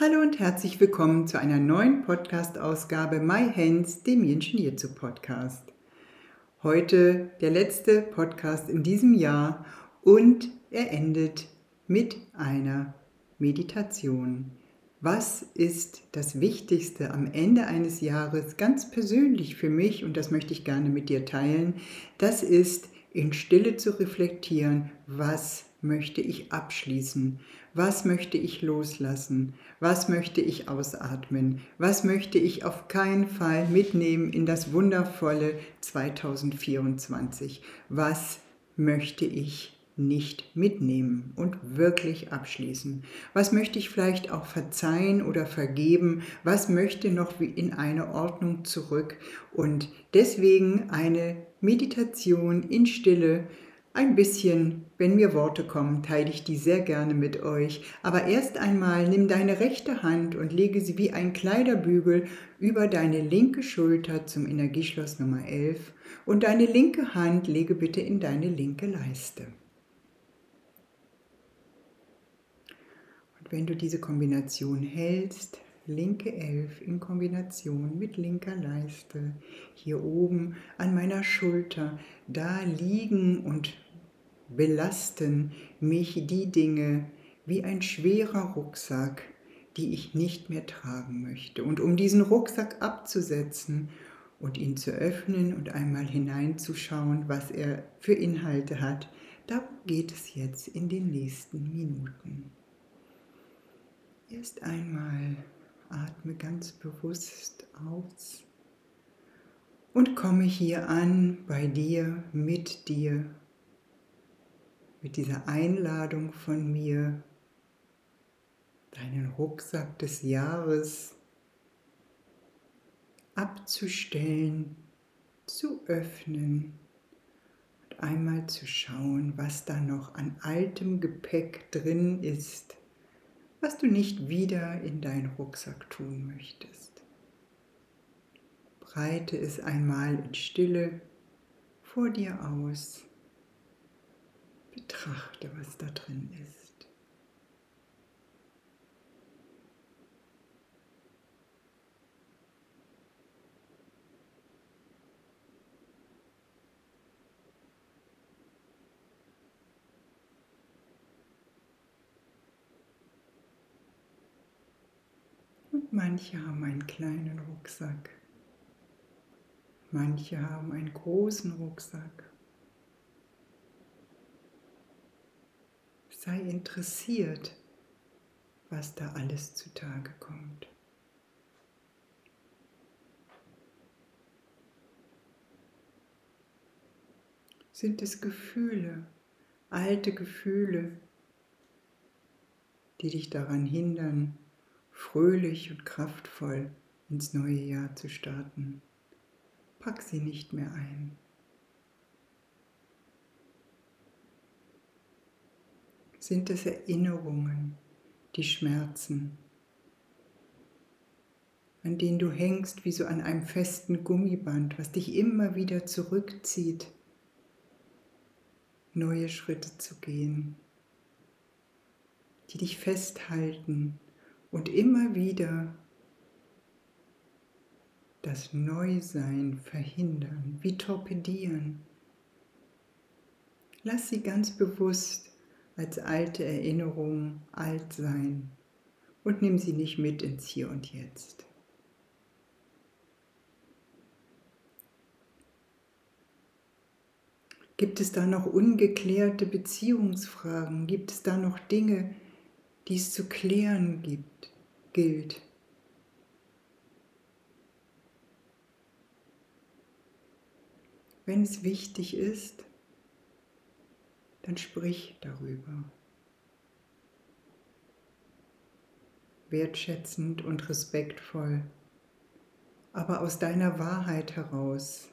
Hallo und herzlich willkommen zu einer neuen Podcast-Ausgabe My Hands, dem Yin-Chin Jutsu Podcast. Heute der letzte Podcast in diesem Jahr und er endet mit einer Meditation. Was ist das Wichtigste am Ende eines Jahres ganz persönlich für mich und das möchte ich gerne mit dir teilen? Das ist in Stille zu reflektieren, was möchte ich abschließen? Was möchte ich loslassen? Was möchte ich ausatmen? Was möchte ich auf keinen Fall mitnehmen in das wundervolle 2024? Was möchte ich nicht mitnehmen und wirklich abschließen? Was möchte ich vielleicht auch verzeihen oder vergeben? Was möchte noch in eine Ordnung zurück? Und deswegen eine Meditation in Stille, ein bisschen, wenn mir Worte kommen, teile ich die sehr gerne mit euch. Aber erst einmal nimm deine rechte Hand und lege sie wie ein Kleiderbügel über deine linke Schulter zum Energieschloss Nummer 11 und deine linke Hand lege bitte in deine linke Leiste. Und wenn du diese Kombination hältst, linke 11 in Kombination mit linker Leiste, hier oben an meiner Schulter, da liegen und belasten mich die Dinge wie ein schwerer Rucksack, die ich nicht mehr tragen möchte. Und um diesen Rucksack abzusetzen und ihn zu öffnen und einmal hineinzuschauen, was er für Inhalte hat, darum geht es jetzt in den nächsten Minuten. Erst einmal atme ganz bewusst aus und komme hier an bei dir, mit dir mit dieser Einladung von mir, deinen Rucksack des Jahres abzustellen, zu öffnen und einmal zu schauen, was da noch an altem Gepäck drin ist, was du nicht wieder in deinen Rucksack tun möchtest. Breite es einmal in Stille vor dir aus Betrachte, was da drin ist. Und manche haben einen kleinen Rucksack. Manche haben einen großen Rucksack. sei interessiert, was da alles zutage kommt. Sind es Gefühle, alte Gefühle, die dich daran hindern, fröhlich und kraftvoll ins neue Jahr zu starten? Pack sie nicht mehr ein. sind es Erinnerungen, die schmerzen, an denen du hängst wie so an einem festen Gummiband, was dich immer wieder zurückzieht, neue Schritte zu gehen, die dich festhalten und immer wieder das Neusein verhindern, wie torpedieren. Lass sie ganz bewusst als alte Erinnerung alt sein und nimm sie nicht mit ins Hier und Jetzt. Gibt es da noch ungeklärte Beziehungsfragen? Gibt es da noch Dinge, die es zu klären gibt, gilt? Wenn es wichtig ist, dann sprich darüber. Wertschätzend und respektvoll aber aus deiner Wahrheit heraus.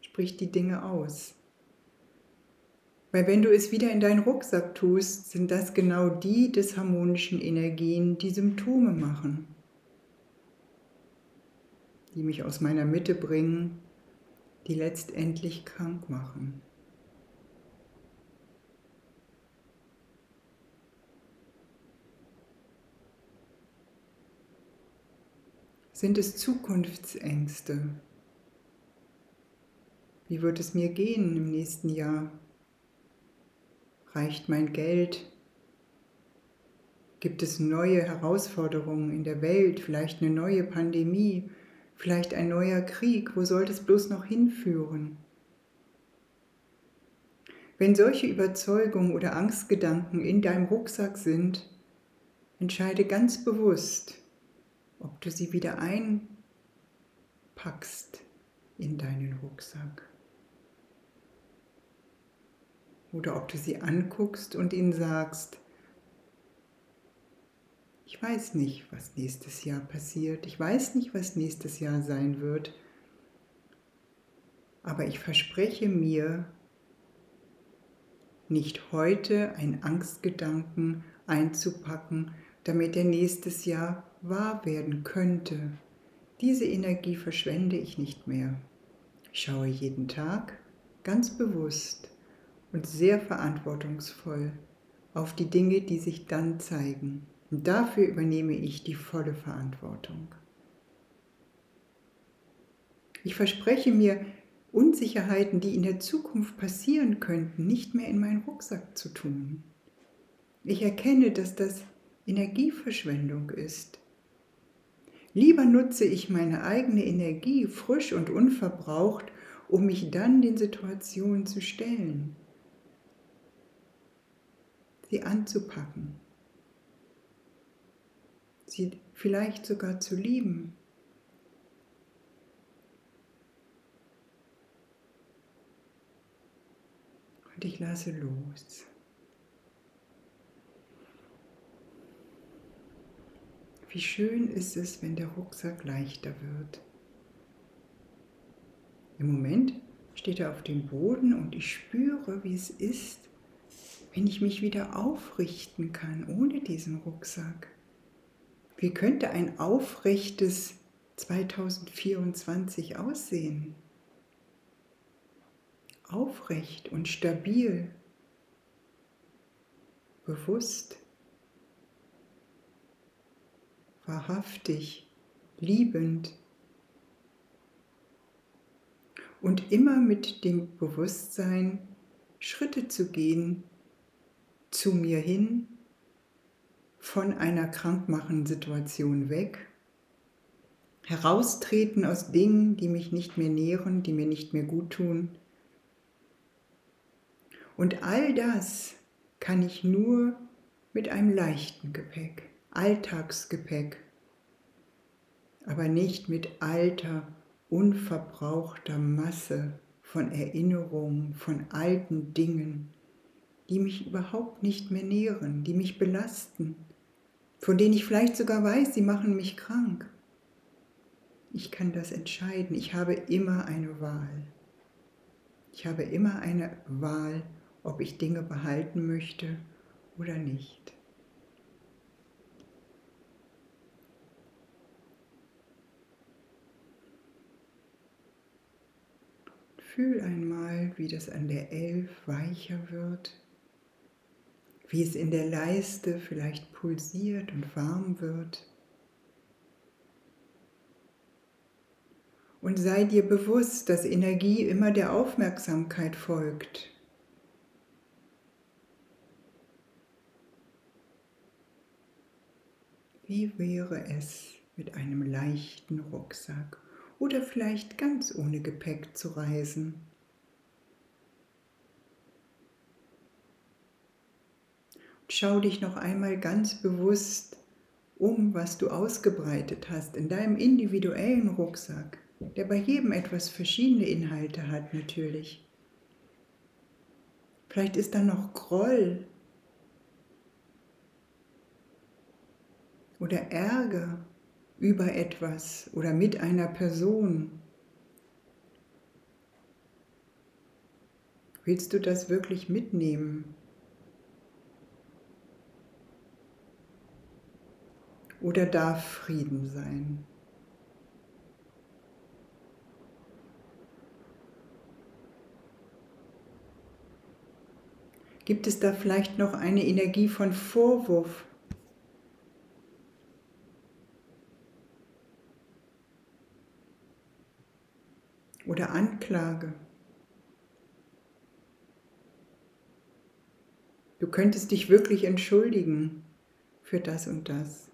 Sprich die Dinge aus. Weil wenn du es wieder in deinen Rucksack tust, sind das genau die disharmonischen Energien, die Symptome machen, die mich aus meiner Mitte bringen, die letztendlich krank machen. Sind es Zukunftsängste? Wie wird es mir gehen im nächsten Jahr? Reicht mein Geld? Gibt es neue Herausforderungen in der Welt, vielleicht eine neue Pandemie, vielleicht ein neuer Krieg? Wo soll es bloß noch hinführen? Wenn solche Überzeugungen oder Angstgedanken in deinem Rucksack sind, entscheide ganz bewusst, ob du sie wieder einpackst in deinen Rucksack. Oder ob du sie anguckst und ihnen sagst, ich weiß nicht, was nächstes Jahr passiert, ich weiß nicht, was nächstes Jahr sein wird, aber ich verspreche mir, nicht heute einen Angstgedanken einzupacken, damit er nächstes Jahr wahr werden könnte. Diese Energie verschwende ich nicht mehr. Ich schaue jeden Tag ganz bewusst und sehr verantwortungsvoll auf die Dinge, die sich dann zeigen. Und dafür übernehme ich die volle Verantwortung. Ich verspreche mir, Unsicherheiten, die in der Zukunft passieren könnten, nicht mehr in meinen Rucksack zu tun. Ich erkenne, dass das Energieverschwendung ist. Lieber nutze ich meine eigene Energie frisch und unverbraucht, um mich dann den Situationen zu stellen, sie anzupacken, sie vielleicht sogar zu lieben. Und ich lasse los. Wie schön ist es, wenn der Rucksack leichter wird. Im Moment steht er auf dem Boden und ich spüre, wie es ist, wenn ich mich wieder aufrichten kann ohne diesen Rucksack. Wie könnte ein aufrechtes 2024 aussehen? Aufrecht und stabil, bewusst wahrhaftig, liebend und immer mit dem Bewusstsein, Schritte zu gehen zu mir hin, von einer krankmachenden Situation weg, heraustreten aus Dingen, die mich nicht mehr nähren, die mir nicht mehr gut tun. Und all das kann ich nur mit einem leichten Gepäck. Alltagsgepäck, aber nicht mit alter, unverbrauchter Masse von Erinnerungen, von alten Dingen, die mich überhaupt nicht mehr nähren, die mich belasten, von denen ich vielleicht sogar weiß, sie machen mich krank. Ich kann das entscheiden. Ich habe immer eine Wahl. Ich habe immer eine Wahl, ob ich Dinge behalten möchte oder nicht. Fühl einmal, wie das an der Elf weicher wird, wie es in der Leiste vielleicht pulsiert und warm wird. Und sei dir bewusst, dass Energie immer der Aufmerksamkeit folgt. Wie wäre es mit einem leichten Rucksack oder vielleicht ganz ohne Gepäck zu reisen. Schau dich noch einmal ganz bewusst um, was du ausgebreitet hast in deinem individuellen Rucksack, der bei jedem etwas verschiedene Inhalte hat natürlich. Vielleicht ist da noch Groll oder Ärger über etwas oder mit einer Person. Willst du das wirklich mitnehmen? Oder darf Frieden sein? Gibt es da vielleicht noch eine Energie von Vorwurf? Oder Anklage? Du könntest dich wirklich entschuldigen für das und das.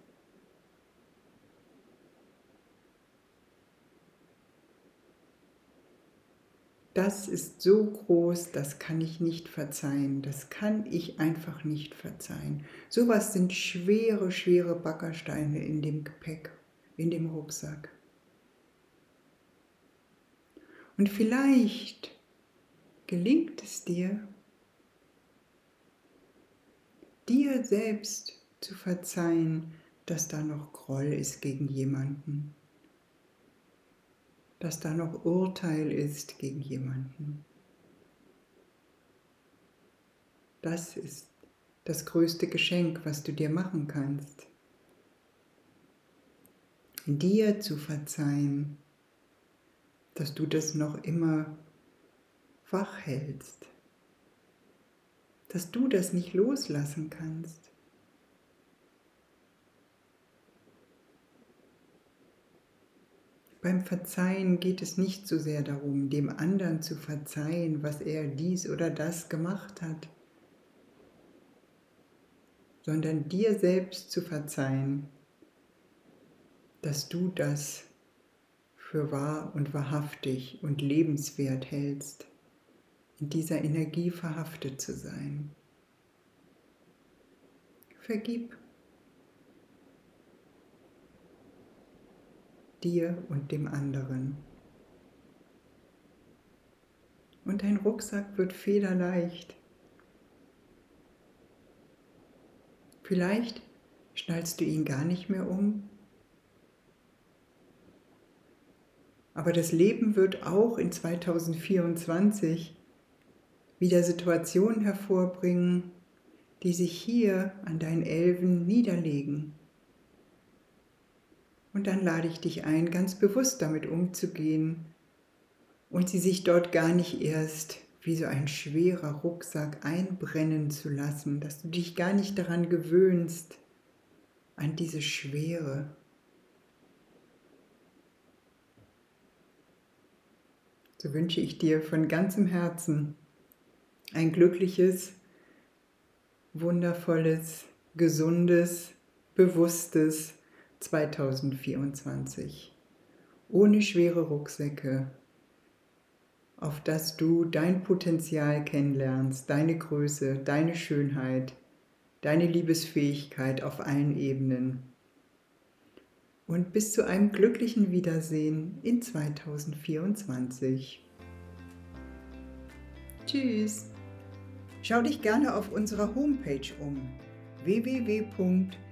Das ist so groß, das kann ich nicht verzeihen, das kann ich einfach nicht verzeihen. Sowas sind schwere, schwere Backersteine in dem Gepäck, in dem Rucksack. Und vielleicht gelingt es dir, dir selbst zu verzeihen, dass da noch Groll ist gegen jemanden dass da noch Urteil ist gegen jemanden. Das ist das größte Geschenk, was du dir machen kannst. Dir zu verzeihen, dass du das noch immer wach hältst, dass du das nicht loslassen kannst. Beim Verzeihen geht es nicht so sehr darum, dem anderen zu verzeihen, was er dies oder das gemacht hat, sondern dir selbst zu verzeihen, dass du das für wahr und wahrhaftig und lebenswert hältst, in dieser Energie verhaftet zu sein. Vergib. Dir und dem anderen. Und dein Rucksack wird federleicht. Vielleicht schnallst du ihn gar nicht mehr um. Aber das Leben wird auch in 2024 wieder Situationen hervorbringen, die sich hier an deinen Elven niederlegen. Und dann lade ich dich ein, ganz bewusst damit umzugehen und sie sich dort gar nicht erst wie so ein schwerer Rucksack einbrennen zu lassen, dass du dich gar nicht daran gewöhnst, an diese Schwere. So wünsche ich dir von ganzem Herzen ein glückliches, wundervolles, gesundes, bewusstes, 2024. Ohne schwere Rucksäcke, auf dass du dein Potenzial kennenlernst, deine Größe, deine Schönheit, deine Liebesfähigkeit auf allen Ebenen. Und bis zu einem glücklichen Wiedersehen in 2024. Tschüss! Schau dich gerne auf unserer Homepage um www.www